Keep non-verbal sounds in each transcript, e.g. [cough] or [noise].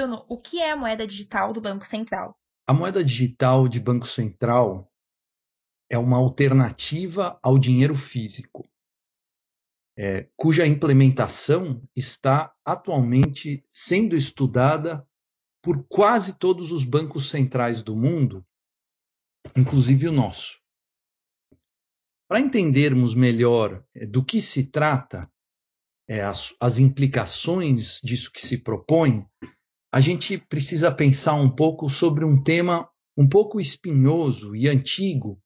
Bruno, o que é a moeda digital do Banco Central? A moeda digital de Banco Central é uma alternativa ao dinheiro físico, é, cuja implementação está atualmente sendo estudada por quase todos os bancos centrais do mundo, inclusive o nosso. Para entendermos melhor é, do que se trata, é, as, as implicações disso que se propõe, a gente precisa pensar um pouco sobre um tema um pouco espinhoso e antigo,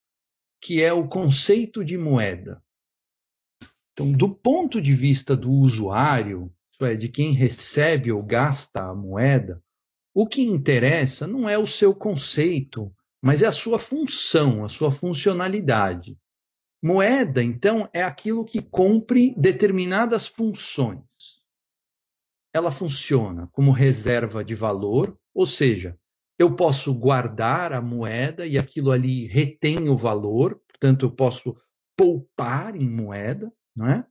que é o conceito de moeda. Então, do ponto de vista do usuário, isso é, de quem recebe ou gasta a moeda, o que interessa não é o seu conceito, mas é a sua função, a sua funcionalidade. Moeda, então, é aquilo que cumpre determinadas funções. Ela funciona como reserva de valor, ou seja, eu posso guardar a moeda e aquilo ali retém o valor, portanto, eu posso poupar em moeda, não é?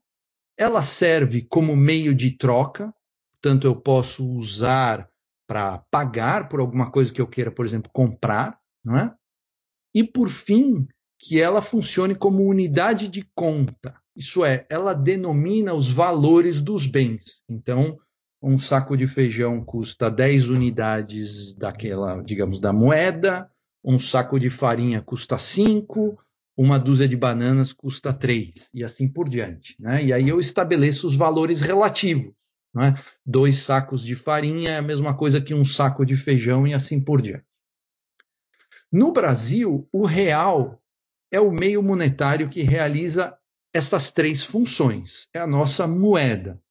Ela serve como meio de troca, portanto, eu posso usar para pagar por alguma coisa que eu queira, por exemplo, comprar, não é? E por fim, que ela funcione como unidade de conta. Isso é, ela denomina os valores dos bens. Então, um saco de feijão custa 10 unidades daquela, digamos, da moeda, um saco de farinha custa 5, uma dúzia de bananas custa 3, e assim por diante. Né? E aí eu estabeleço os valores relativos. Né? Dois sacos de farinha é a mesma coisa que um saco de feijão, e assim por diante. No Brasil, o real é o meio monetário que realiza estas três funções. É a nossa moeda.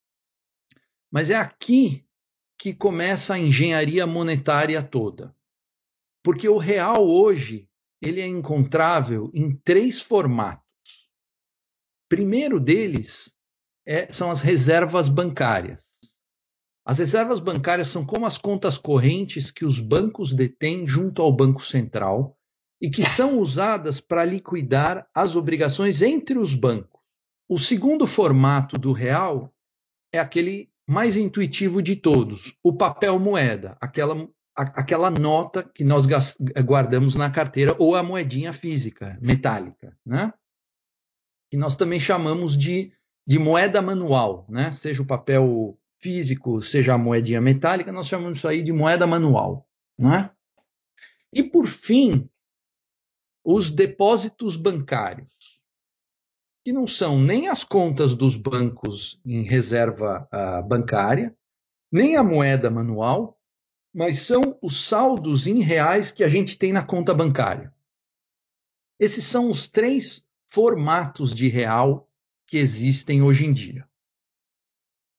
Mas é aqui que começa a engenharia monetária toda. Porque o real hoje ele é encontrável em três formatos. Primeiro deles é, são as reservas bancárias. As reservas bancárias são como as contas correntes que os bancos detêm junto ao Banco Central e que são usadas para liquidar as obrigações entre os bancos. O segundo formato do real é aquele mais intuitivo de todos, o papel moeda, aquela, a, aquela nota que nós guardamos na carteira ou a moedinha física, metálica, né? Que nós também chamamos de, de moeda manual, né? Seja o papel físico, seja a moedinha metálica, nós chamamos isso aí de moeda manual, né? E por fim, os depósitos bancários, que não são nem as contas dos bancos em reserva uh, bancária, nem a moeda manual, mas são os saldos em reais que a gente tem na conta bancária. Esses são os três formatos de real que existem hoje em dia.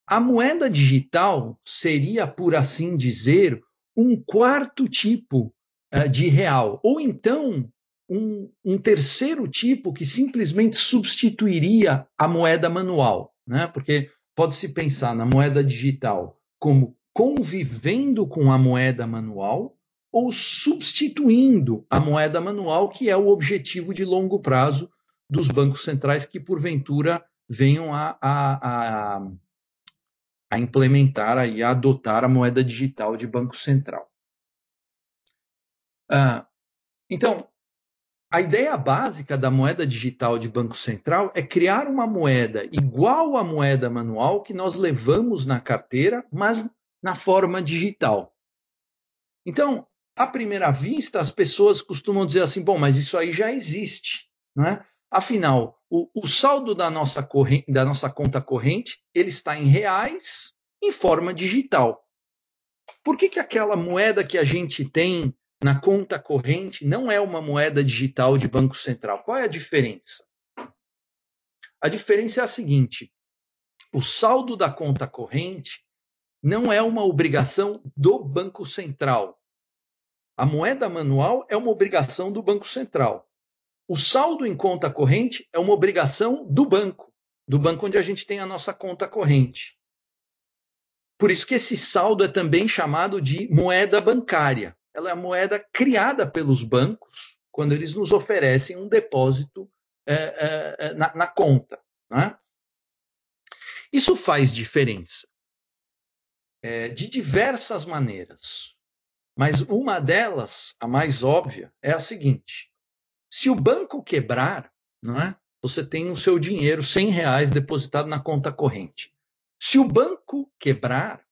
A moeda digital seria, por assim dizer, um quarto tipo uh, de real, ou então um, um, terceiro tipo que simplesmente substituiria a moeda manual, né? Porque pode-se pensar na moeda digital como convivendo com a moeda manual ou substituindo a moeda manual, que é o objetivo de longo prazo dos bancos centrais que, porventura, venham a, a, a, a implementar e a adotar a moeda digital de Banco Central. Ah, então, a ideia básica da moeda digital de Banco Central é criar uma moeda igual à moeda manual que nós levamos na carteira, mas na forma digital. Então, à primeira vista, as pessoas costumam dizer assim: bom, mas isso aí já existe. Não é? Afinal, o, o saldo da nossa, corrente, da nossa conta corrente ele está em reais em forma digital. Por que, que aquela moeda que a gente tem na conta corrente não é uma moeda digital de Banco Central. Qual é a diferença? A diferença é a seguinte: o saldo da conta corrente não é uma obrigação do Banco Central. A moeda manual é uma obrigação do Banco Central. O saldo em conta corrente é uma obrigação do banco, do banco onde a gente tem a nossa conta corrente. Por isso que esse saldo é também chamado de moeda bancária ela é a moeda criada pelos bancos quando eles nos oferecem um depósito é, é, na, na, conta. Né? Isso faz diferença. é, de diversas maneiras. Mas uma delas, a mais óbvia, é a seguinte: se o banco quebrar, é? Você tem o seu dinheiro, 100 reais, depositado na conta corrente. Se o banco quebrar,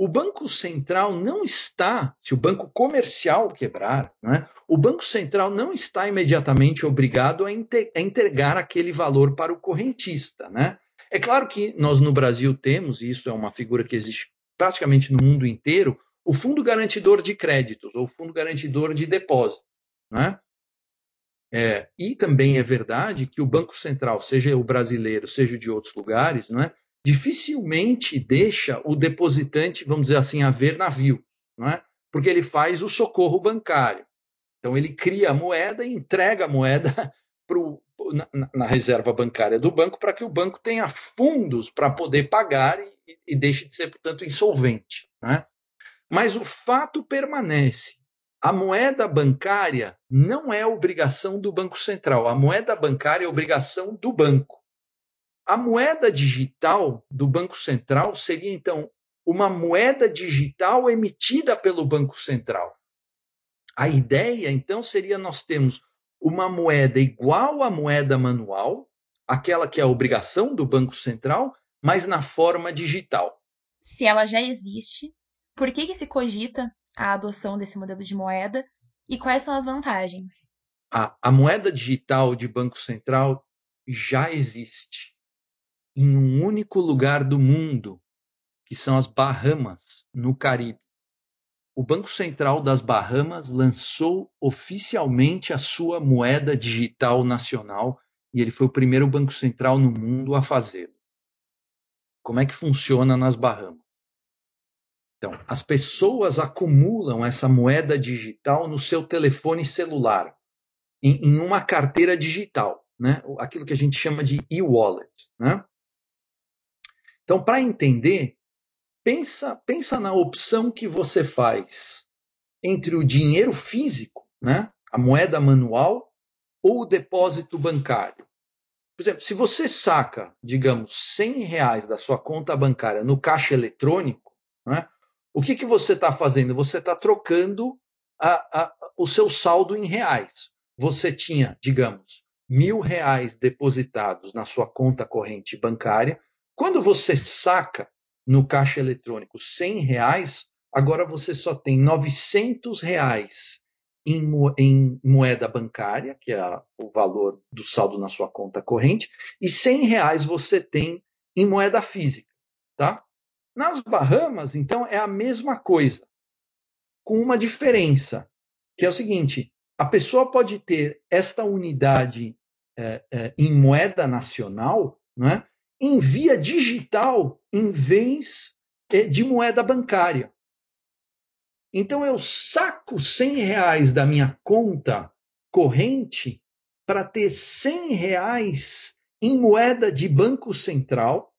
o Banco Central não está, se o banco comercial quebrar, né, o Banco Central não está imediatamente obrigado a, a entregar aquele valor para o correntista. Né? É claro que nós no Brasil temos, e isso é uma figura que existe praticamente no mundo inteiro, o Fundo Garantidor de Créditos, ou Fundo Garantidor de Depósitos. Né? É, e também é verdade que o Banco Central, seja o brasileiro, seja de outros lugares, né, dificilmente deixa o depositante, vamos dizer assim, a ver navio, não é? porque ele faz o socorro bancário. Então, ele cria a moeda e entrega a moeda [laughs] pro, na, na, reserva bancária do banco para que o banco tenha fundos para poder pagar e, e, deixe de ser, portanto, insolvente. Né? Mas o fato permanece. A moeda bancária não é obrigação do Banco Central. A moeda bancária é obrigação do banco. A moeda digital do Banco Central seria, então, uma moeda digital emitida pelo Banco Central. A ideia, então, seria nós temos uma moeda igual à moeda manual, aquela que é a obrigação do Banco Central, mas na forma digital. Se ela já existe, por que, que se cogita a adoção desse modelo de moeda e quais são as vantagens? A, a moeda digital de Banco Central já existe em um único lugar do mundo, que são as Bahamas, no Caribe. O Banco Central das Bahamas lançou oficialmente a sua moeda digital nacional e ele foi o primeiro banco central no mundo a fazê-lo. Como é que funciona nas Bahamas? Então, as pessoas acumulam essa moeda digital no seu telefone celular, em, em uma carteira digital, né? aquilo que a gente chama de e-wallet. Né? Então, para entender, pensa, pensa na opção que você faz entre o dinheiro físico, né, a moeda manual, ou o depósito bancário. Por exemplo, se você saca, digamos, 100 reais da sua conta bancária no caixa eletrônico, né, o que, que você está fazendo? Você está trocando a, a, o seu saldo em reais. Você tinha, digamos, mil reais depositados na sua conta corrente bancária, quando você saca no caixa eletrônico 100 reais, agora você só tem 900 reais em, em moeda bancária, que é o valor do saldo na sua conta corrente, e 100 reais você tem em moeda física, tá? Nas Bahamas, então, é a mesma coisa, com uma diferença, que é o seguinte: a pessoa pode ter esta unidade é, é, em moeda nacional, não é? Em via digital em vez é, de moeda bancária. Então eu saco 100 reais da minha conta corrente para ter 100 reais em moeda de banco central,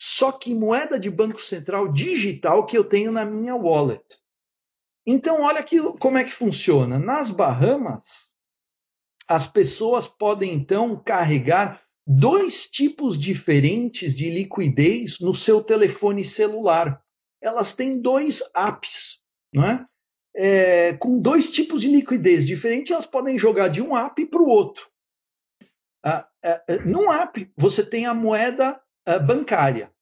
só que moeda de banco central digital que eu tenho na minha wallet. Então olha como é que funciona. Nas Bahamas, as pessoas podem então carregar dois tipos diferentes de liquidez no seu telefone celular. Elas têm dois apps, é? É, com dois tipos de liquidez diferentes, elas podem jogar de um app para o outro. Ah, é, é, num app, você tem a moeda bancária,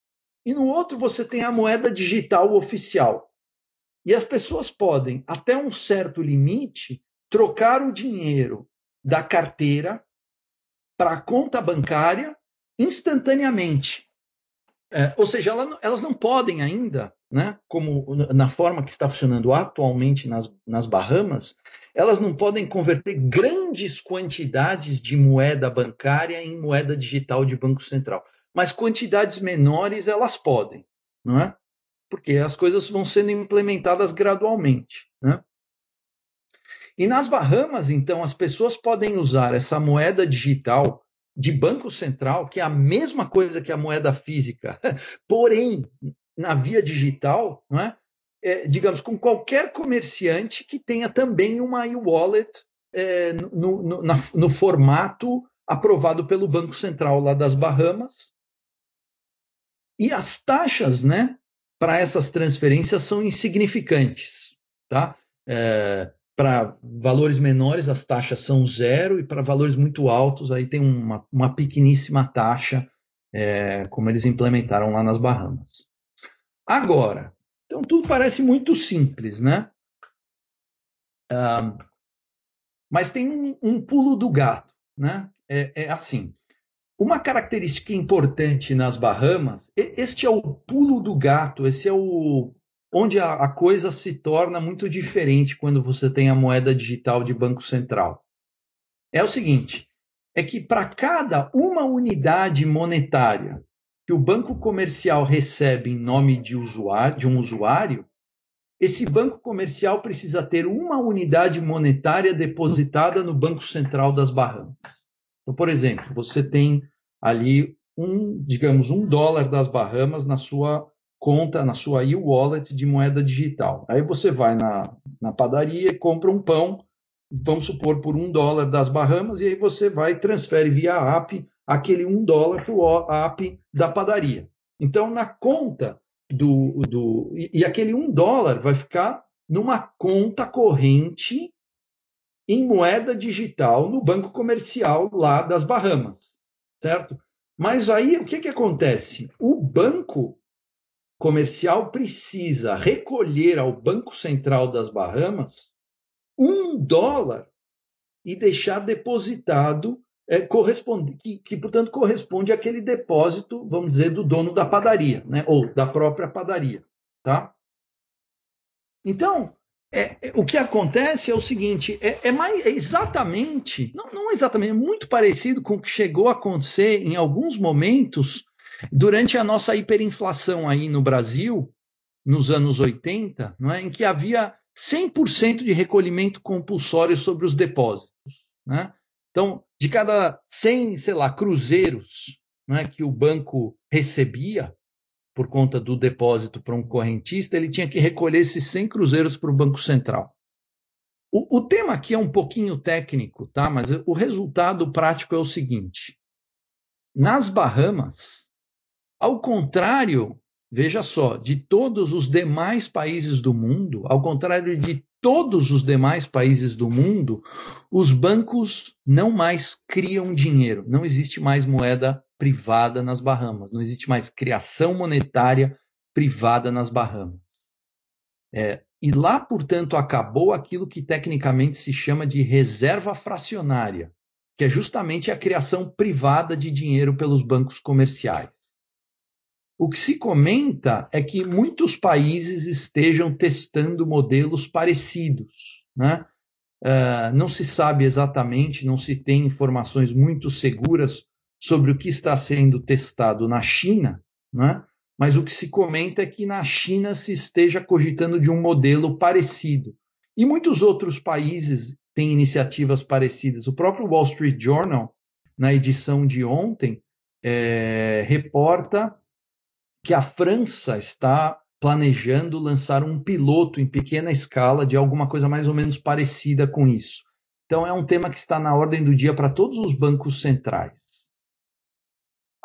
e no outro, você tem a moeda digital oficial. E as pessoas podem, até um certo limite, trocar o dinheiro da carteira para a conta bancária instantaneamente. É, ou seja, ela, elas não podem ainda, né, como na forma que está funcionando atualmente nas, nas Bahamas, elas não podem converter grandes quantidades de moeda bancária em moeda digital de Banco Central. Mas quantidades menores elas podem, não é? Porque as coisas vão sendo implementadas gradualmente. Né? E nas Bahamas, então, as pessoas podem usar essa moeda digital de banco central, que é a mesma coisa que a moeda física, [laughs] porém, na via digital, não é? É, digamos, com qualquer comerciante que tenha também uma e-wallet é, no, no, no, formato aprovado pelo Banco Central lá das Bahamas. E as taxas né, para essas transferências são insignificantes. Tá? É, para valores menores, as taxas são zero, e para valores muito altos, aí tem uma, uma pequeníssima taxa, é, como eles implementaram lá nas Bahamas. Agora, então tudo parece muito simples, né? mas tem um, um, pulo do gato, né? É, é, assim. Uma característica importante nas Bahamas, este é o pulo do gato, esse é o onde a, a coisa se torna muito diferente quando você tem a moeda digital de banco central. É o seguinte, é que para cada uma unidade monetária que o banco comercial recebe em nome de, usuário, de um usuário, esse banco comercial precisa ter uma unidade monetária depositada no Banco Central das Bahamas. Então, por exemplo, você tem ali um, digamos, um dólar das Bahamas na sua conta, na sua e-wallet de moeda digital. Aí você vai na, na padaria e compra um pão, vamos supor, por um dólar das Bahamas, e aí você vai e transfere via app aquele um dólar para o app da padaria. Então, na conta do. do e, e aquele um dólar vai ficar numa conta corrente em moeda digital no banco comercial lá das Bahamas, certo? Mas aí o que, que acontece? O banco comercial precisa recolher ao Banco Central das Bahamas um dólar e deixar depositado é, corresponde, que, que, portanto, corresponde àquele depósito, vamos dizer, do dono da padaria, né? ou da própria padaria. Tá? Então, é, é, o que acontece é o seguinte: é, é mais é exatamente, não, não exatamente, é muito parecido com o que chegou a acontecer em alguns momentos durante a nossa hiperinflação aí no Brasil, nos anos 80, não é? em que havia 100% de recolhimento compulsório sobre os depósitos. Né? Então, de cada 100, sei lá, cruzeiros né, que o banco recebia por conta do depósito para um correntista, ele tinha que recolher esses 100 cruzeiros para o Banco Central. O, o tema aqui é um pouquinho técnico, tá? mas o resultado prático é o seguinte: nas Bahamas, ao contrário, veja só, de todos os demais países do mundo, ao contrário de todos os demais países do mundo, os bancos não mais criam dinheiro, não existe mais moeda privada nas Bahamas, não existe mais criação monetária privada nas Bahamas. É, e lá, portanto, acabou aquilo que tecnicamente se chama de reserva fracionária, que é justamente a criação privada de dinheiro pelos bancos comerciais. O que se comenta é que muitos países estejam testando modelos parecidos. Né? Uh, não se sabe exatamente, não se tem informações muito seguras sobre o que está sendo testado na China, né? mas o que se comenta é que na China se esteja cogitando de um modelo parecido. E muitos outros países têm iniciativas parecidas. O próprio Wall Street Journal, na edição de ontem, é, reporta que a França está planejando lançar um piloto em pequena escala de alguma coisa mais ou menos parecida com isso. Então, é um tema que está na ordem do dia para todos os bancos centrais.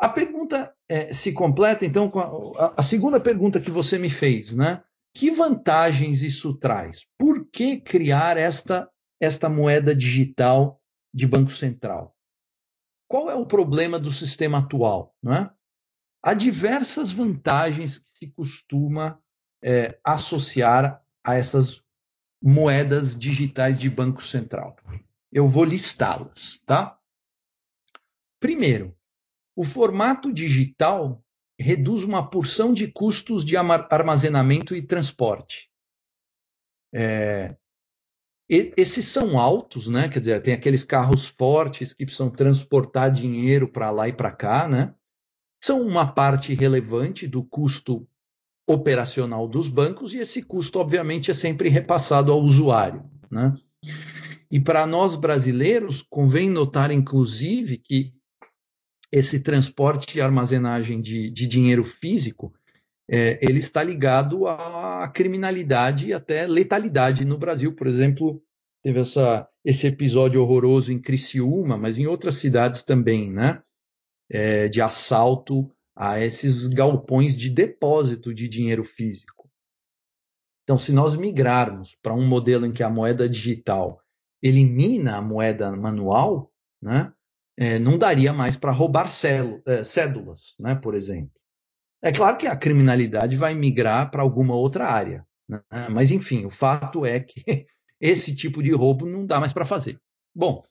A pergunta é, se completa, então, com a, a, segunda pergunta que você me fez, né? Que vantagens isso traz? Por que criar esta, esta moeda digital de Banco Central? Qual é o problema do sistema atual? Né? Há diversas vantagens que se costuma é, associar a essas moedas digitais de Banco Central. Eu vou listá-las, tá? Primeiro, o formato digital reduz uma porção de custos de armazenamento e transporte. É, esses são altos, né? Quer dizer, tem aqueles carros fortes que precisam transportar dinheiro para lá e para cá, né? São uma parte relevante do custo operacional dos bancos e esse custo, obviamente, é sempre repassado ao usuário. Né? E para nós brasileiros, convém notar, inclusive, que esse transporte e armazenagem de, de dinheiro físico é, ele está ligado à criminalidade e até letalidade no Brasil. Por exemplo, teve essa, esse episódio horroroso em Criciúma, mas em outras cidades também, né? É, de assalto a esses galpões de depósito de dinheiro físico. Então, se nós migrarmos para um modelo em que a moeda digital elimina a moeda manual, né, é, não daria mais para roubar é, cédulas, né, por exemplo. É claro que a criminalidade vai migrar para alguma outra área, né, mas enfim, o fato é que [laughs] esse tipo de roubo não dá mais para fazer. Bom,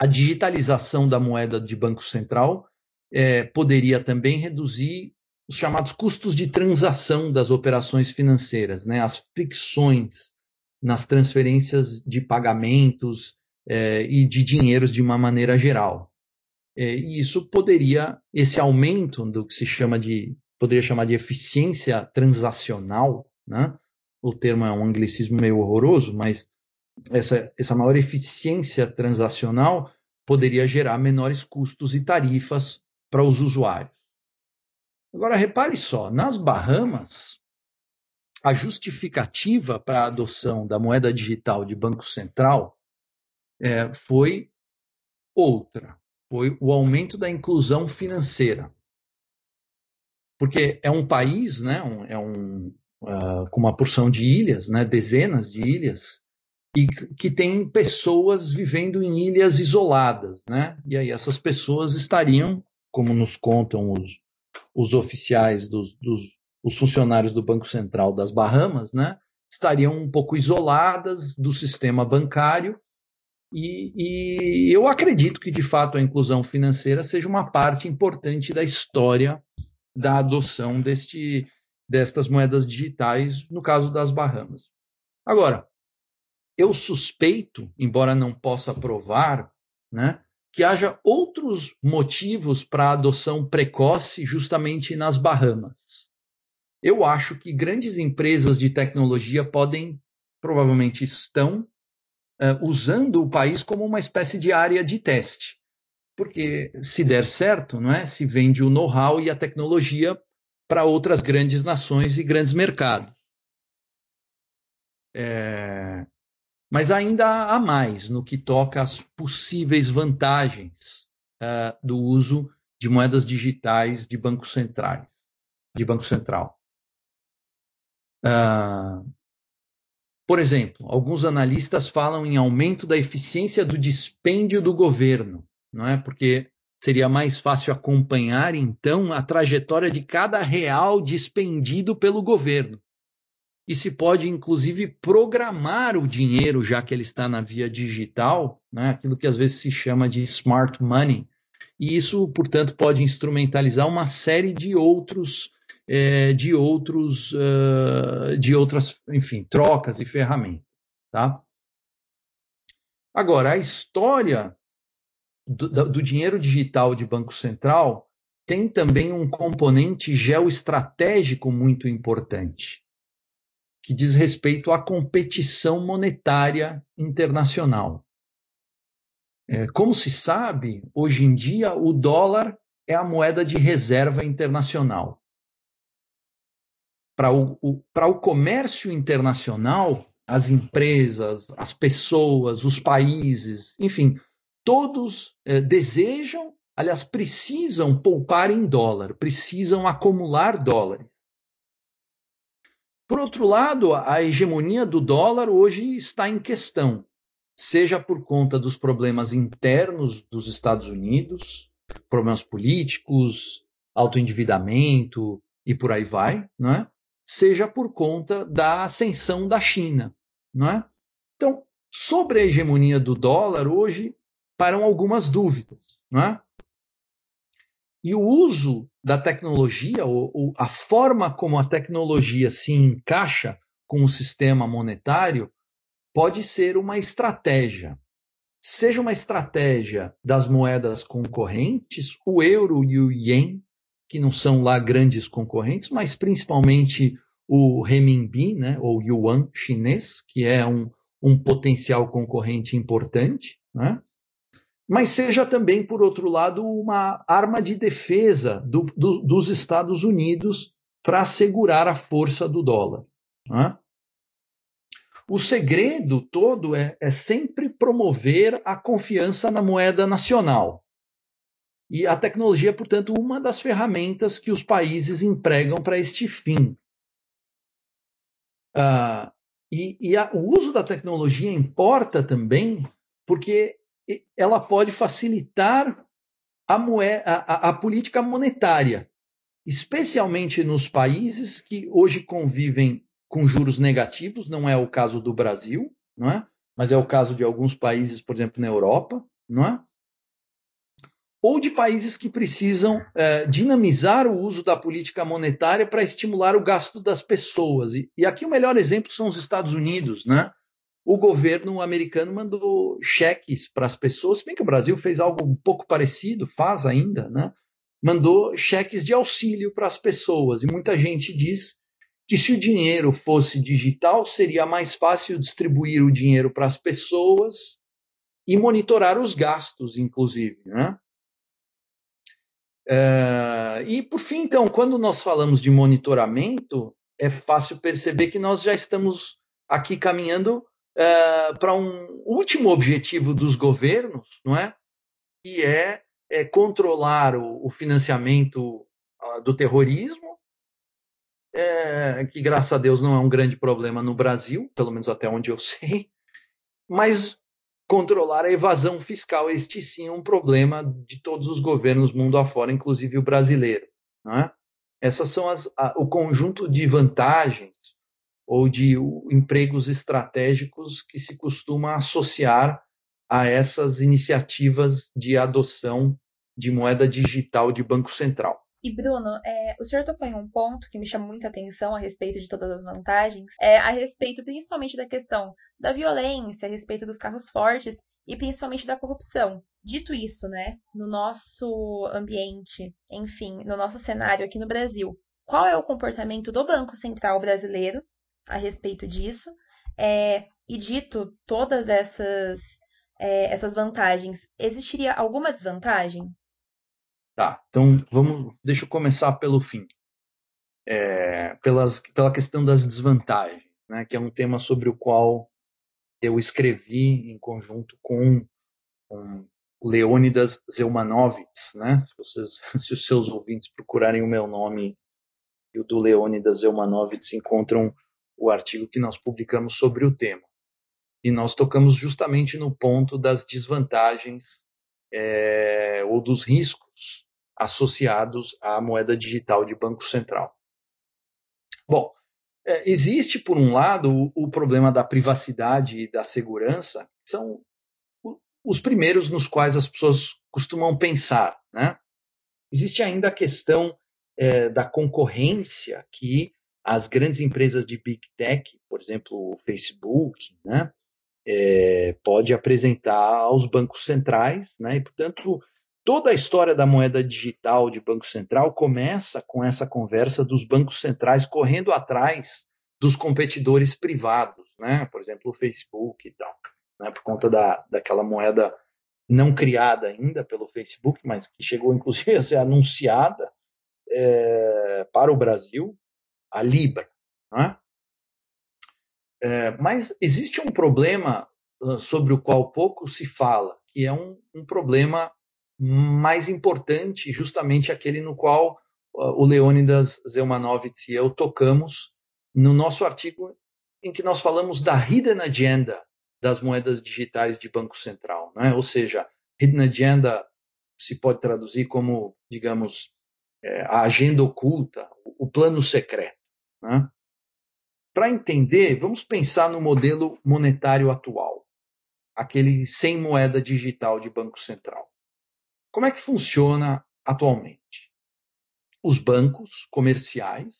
a digitalização da moeda de Banco Central é, poderia também reduzir os chamados custos de transação das operações financeiras, né, as fricções nas transferências de pagamentos é, e de dinheiros de uma maneira geral. É, e isso poderia, esse aumento do que se chama de, poderia chamar de eficiência transacional, né? o termo é um anglicismo meio horroroso, mas essa, essa maior eficiência transacional poderia gerar menores custos e tarifas para os usuários. Agora, repare só, nas Bahamas, a justificativa para a adoção da moeda digital de Banco Central é, foi outra, foi o aumento da inclusão financeira. Porque é um país, né, um, é um, uh, com uma porção de ilhas, né, dezenas de ilhas, e que tem pessoas vivendo em ilhas isoladas, né? E aí essas pessoas estariam, como nos contam os, os oficiais dos, dos os funcionários do Banco Central das Bahamas, né? Estariam um pouco isoladas do sistema bancário e, e, eu acredito que, de fato, a inclusão financeira seja uma parte importante da história da adoção deste, destas moedas digitais, no caso das Bahamas. Agora, eu suspeito, embora não possa provar, né, que haja outros motivos para a adoção precoce justamente nas Bahamas. Eu acho que grandes empresas de tecnologia podem, provavelmente estão, uh, usando o país como uma espécie de área de teste. Porque se der certo, não é? se vende o know-how e a tecnologia para outras grandes nações e grandes mercados. É, mas ainda há mais no que toca às possíveis vantagens uh, do uso de moedas digitais de bancos centrais, de banco central. Uh, por exemplo, alguns analistas falam em aumento da eficiência do dispêndio do governo, não é? Porque seria mais fácil acompanhar então a trajetória de cada real dispendido pelo governo e se pode inclusive programar o dinheiro, já que ele está na via digital, né? aquilo que às vezes se chama de smart money. E isso, portanto, pode instrumentalizar uma série de outros, é, de outros, uh, de outras, enfim, trocas e ferramentas, tá? Agora, a história do, do dinheiro digital de Banco Central tem também um componente geoestratégico muito importante que diz respeito à competição monetária internacional. É, como se sabe, hoje em dia o dólar é a moeda de reserva internacional. Para o, o, o comércio internacional, as empresas, as pessoas, os países, enfim, todos é, desejam, aliás, precisam poupar em dólar, precisam acumular dólares. Por outro lado, a hegemonia do dólar hoje está em questão, seja por conta dos problemas internos dos Estados Unidos, problemas políticos, autoendividamento e por aí vai, não é? seja por conta da ascensão da China. Não é? Então, sobre a hegemonia do dólar, hoje param algumas dúvidas. Não é? E o uso da tecnologia, ou, ou a forma como a tecnologia se encaixa com o sistema monetário, pode ser uma estratégia. Seja uma estratégia das moedas concorrentes, o euro e o ien, que não são lá grandes concorrentes, mas principalmente o renminbi, né, ou yuan chinês, que é um, um potencial concorrente importante, né? Mas seja também, por outro lado, uma arma de defesa do, do, dos Estados Unidos para assegurar a força do dólar. Né? O segredo todo é, é sempre promover a confiança na moeda nacional. E a tecnologia é, portanto, uma das ferramentas que os países empregam para este fim. Uh, e, e a, o uso da tecnologia importa também porque ela pode facilitar a, moeda, a, a política monetária, especialmente nos países que hoje convivem com juros negativos, não é o caso do Brasil, não é? mas é o caso de alguns países, por exemplo, na Europa, não é? ou de países que precisam é, dinamizar o uso da política monetária para estimular o gasto das pessoas. E, e, aqui o melhor exemplo são os Estados Unidos, né? O governo americano mandou cheques para as pessoas, bem que o Brasil fez algo um pouco parecido, faz ainda, né? Mandou cheques de auxílio para as pessoas. E muita gente diz que se o dinheiro fosse digital, seria mais fácil distribuir o dinheiro para as pessoas e monitorar os gastos, inclusive, né? Uh, e por fim, então, quando nós falamos de monitoramento, é fácil perceber que nós já estamos aqui caminhando uh, para um último objetivo dos governos, não é? Que é, é controlar o, o financiamento uh, do terrorismo, é, que graças a Deus não é um grande problema no Brasil, pelo menos até onde eu [laughs] sei, mas controlar a evasão fiscal. Este sim é um problema de todos os governos mundo afora, inclusive o brasileiro. É? Essas são as, a, o conjunto de vantagens ou de empregos estratégicos que se costuma associar a essas iniciativas de adoção de moeda digital de Banco Central. E Bruno, é, o senhor tocou em um ponto que me chama muita atenção a respeito de todas as vantagens, é a respeito principalmente da questão da violência, a respeito dos carros fortes e principalmente da corrupção. Dito isso, né, no nosso ambiente, enfim, no nosso cenário aqui no Brasil, qual é o comportamento do Banco Central brasileiro a respeito disso? É, e dito todas essas, é, essas vantagens, existiria alguma desvantagem? Tá, então vamos, deixa eu começar pelo fim. É, pelas, pela questão das desvantagens, né, que é um tema sobre o qual eu escrevi em conjunto com, com Leônidas Zeumanovitz, né? Se, vocês, [laughs] se os seus ouvintes procurarem o meu nome e o do Leônidas Zeumanovitz, encontram o artigo que nós publicamos sobre o tema. E nós tocamos justamente no ponto das desvantagens é, ou dos riscos associados à moeda digital de Banco Central. Bom, é, existe, por um lado, o, o, problema da privacidade e da segurança, que são os primeiros nos quais as pessoas costumam pensar. Né? Existe ainda a questão é, da concorrência que as grandes empresas de Big Tech, por exemplo, o Facebook, né, é, pode apresentar aos bancos centrais, né, e, portanto, toda a história da moeda digital de Banco Central começa com essa conversa dos bancos centrais correndo atrás dos competidores privados, né? por exemplo, o Facebook e tal, né? por conta da, daquela moeda não criada ainda pelo Facebook, mas que chegou [laughs] inclusive a ser anunciada é, para o Brasil, a Libra. Né? É, mas existe um problema sobre o qual pouco se fala, que é um, um problema mais importante, justamente aquele no qual uh, o Leônidas Zeumanovitz e eu tocamos no nosso artigo em que nós falamos da hidden agenda das moedas digitais de Banco Central, né? ou seja, hidden agenda se pode traduzir como, digamos, é, a agenda oculta, o plano secreto. Né? Para entender, vamos pensar no modelo monetário atual, aquele sem moeda digital de Banco Central. Como é que funciona atualmente? Os bancos comerciais,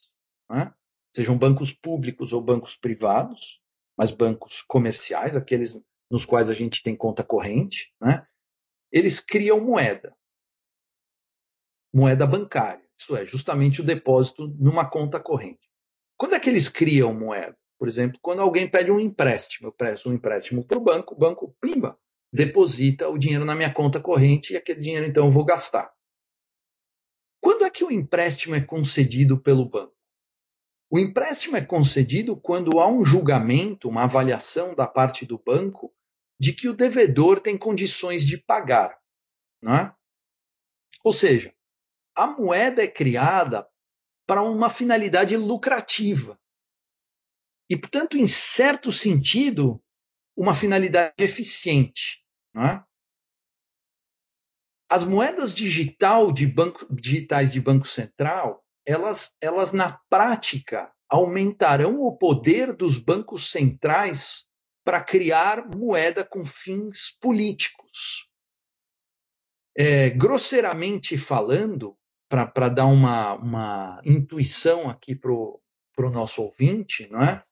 né, sejam bancos públicos ou bancos privados, mas bancos comerciais, aqueles nos quais a gente tem conta corrente, né, eles criam moeda. Moeda bancária, isso é, justamente o depósito numa conta corrente. Quando é que eles criam moeda? Por exemplo, quando alguém pede um empréstimo, eu presto um empréstimo para o banco, o banco, pimba, deposita o dinheiro na minha conta corrente e aquele dinheiro então eu vou gastar. Quando é que o empréstimo é concedido pelo banco? O empréstimo é concedido quando há um julgamento, uma avaliação da parte do banco de que o devedor tem condições de pagar. Não é? Ou seja, a moeda é criada para uma finalidade lucrativa. E, portanto, em certo sentido, uma finalidade eficiente. É? As moedas digital de banco, digitais de Banco Central, elas, elas, na prática, aumentarão o poder dos bancos centrais para criar moeda com fins políticos. É, grosseiramente falando, para dar uma, uma intuição aqui para o nosso ouvinte, não é?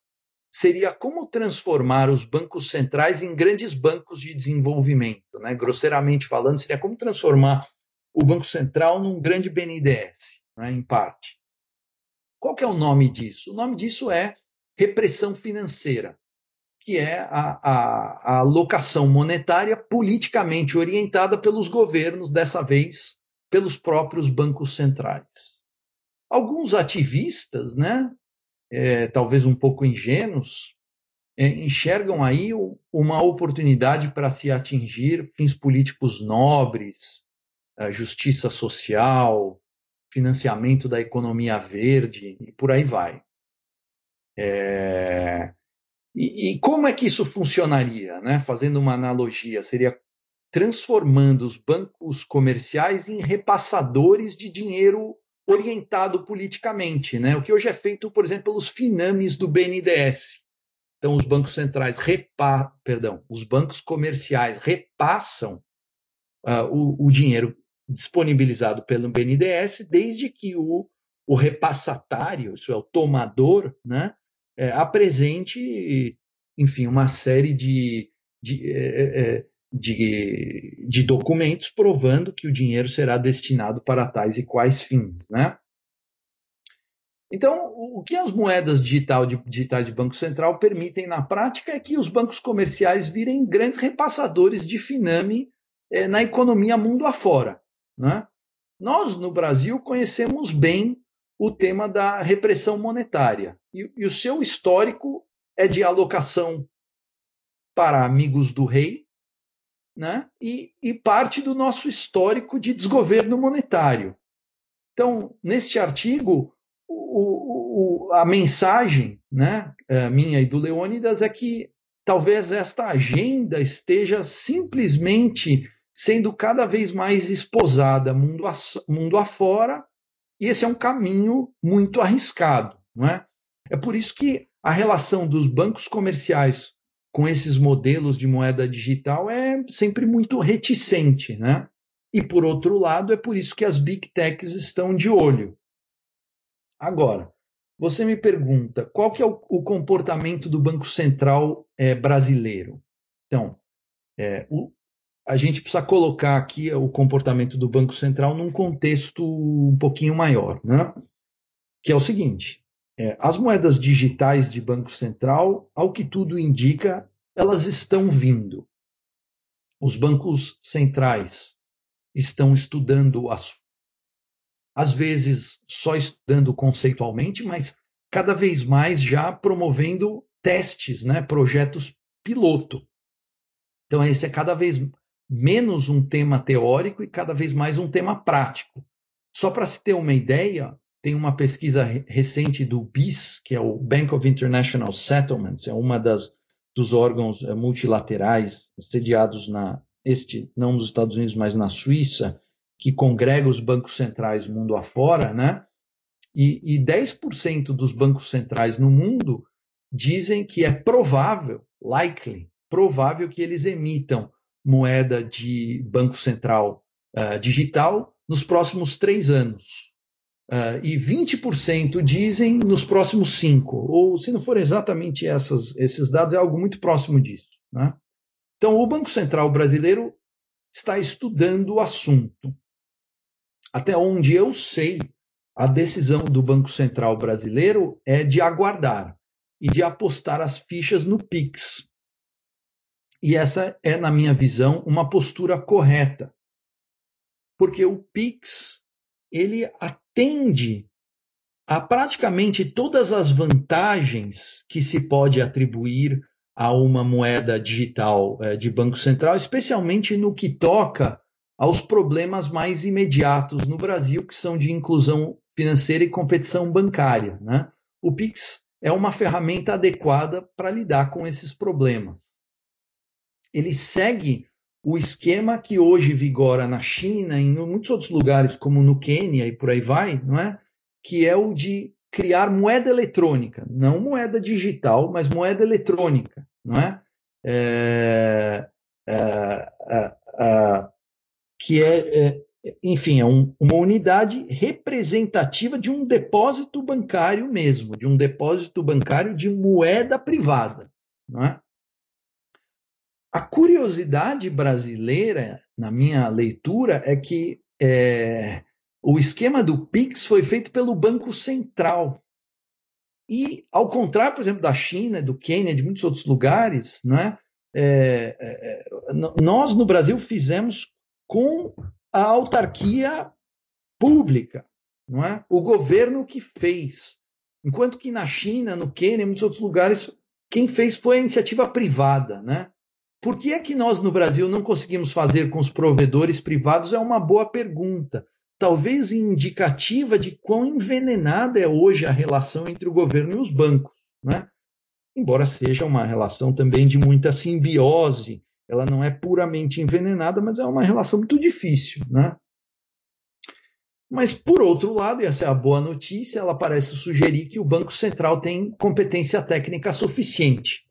seria como transformar os bancos centrais em grandes bancos de desenvolvimento. Né? Grosseiramente falando, seria como transformar o Banco Central num grande BNDES, né? em parte. Qual que é o nome disso? O nome disso é repressão financeira, que é a, a, a alocação monetária politicamente orientada pelos governos, dessa vez pelos próprios bancos centrais. Alguns ativistas, né, é, talvez um pouco ingênuos, é, enxergam aí uma oportunidade para se atingir fins políticos nobres, justiça social, financiamento da economia verde e por aí vai. É... E, e, como é que isso funcionaria? Né? Fazendo uma analogia, seria transformando os bancos comerciais em repassadores de dinheiro orientado politicamente, né? o que hoje é feito, por exemplo, pelos finames do BNDES. Então, os bancos centrais repa, perdão, os bancos comerciais repassam uh, o, o dinheiro disponibilizado pelo BNDES, desde que o, o repassatário, isso é, o tomador, né, é, apresente, enfim, uma série de, de, é, é, de, de, documentos provando que o dinheiro será destinado para tais e quais fins. Né? Então, o que as moedas digital de, digitais de Banco Central permitem na prática é que os bancos comerciais virem grandes repassadores de Finame é, na economia mundo afora. Né? Nós, no Brasil, conhecemos bem o tema da repressão monetária. E, e o seu histórico é de alocação para amigos do rei, né? E, e, parte do nosso histórico de desgoverno monetário. Então, neste artigo, o, o, a mensagem né, é, minha e do Leônidas é que talvez esta agenda esteja simplesmente sendo cada vez mais esposada mundo, a, mundo afora, e esse é um caminho muito arriscado. Não é? é por isso que a relação dos bancos comerciais com esses modelos de moeda digital é sempre muito reticente. Né? E, por outro lado, é por isso que as big techs estão de olho. Agora, você me pergunta qual que é o, o comportamento do Banco Central é, brasileiro. Então, é, o, a gente precisa colocar aqui o comportamento do Banco Central num contexto um pouquinho maior, né? que é o seguinte: as moedas digitais de Banco Central, ao que tudo indica, elas estão vindo. Os bancos centrais estão estudando assunto. Às vezes só estudando conceitualmente, mas cada vez mais já promovendo testes, né, projetos piloto. Então, esse é cada vez menos um tema teórico e cada vez mais um tema prático. Só para se ter uma ideia, tem uma pesquisa recente do BIS, que é o Bank of International Settlements, é uma das dos órgãos eh, multilaterais sediados na este não nos Estados Unidos, mas na Suíça, que congrega os bancos centrais mundo afora, né? E, e 10% dos bancos centrais no mundo dizem que é provável, likely, provável que eles emitam moeda de Banco Central uh, digital nos próximos três anos. Uh, e 20% dizem nos próximos cinco. Ou, se não for exatamente essas, esses dados, é algo muito próximo disso. Né? Então, o Banco Central brasileiro está estudando o assunto. Até onde eu sei, a decisão do Banco Central brasileiro é de aguardar e de apostar as fichas no PIX, e essa é, na minha visão, uma postura correta. Porque o Pix, ele atende a praticamente todas as vantagens que se pode atribuir a uma moeda digital é, de Banco Central, especialmente no que toca aos problemas mais imediatos no Brasil, que são de inclusão financeira e competição bancária. Né? O Pix é uma ferramenta adequada para lidar com esses problemas. Ele segue o esquema que hoje vigora na China, em muitos outros lugares, como no Quênia e por aí vai, não é? que é o de criar moeda eletrônica, não moeda digital, mas moeda eletrônica, não é? é, é, é, é que é, é, enfim, é um, uma unidade representativa de um depósito bancário mesmo, de um depósito bancário de moeda privada, não é? A curiosidade brasileira, na minha leitura, é que é, o esquema do Pix foi feito pelo Banco Central. E, ao contrário, por exemplo, da China, do Quênia, de muitos outros lugares, né, é, é, nós no Brasil fizemos com a autarquia pública, não é? O governo que fez. Enquanto que na China, no Quênia, em muitos outros lugares, quem fez foi a iniciativa privada, né? Por que é que nós no Brasil não conseguimos fazer com os provedores privados? É uma boa pergunta. Talvez indicativa de quão envenenada é hoje a relação entre o governo e os bancos, né? Embora seja uma relação também de muita simbiose ela não é puramente envenenada, mas é uma relação muito difícil, né? Mas, por outro lado, e essa é a boa notícia, ela parece sugerir que o Banco Central tem competência técnica suficiente.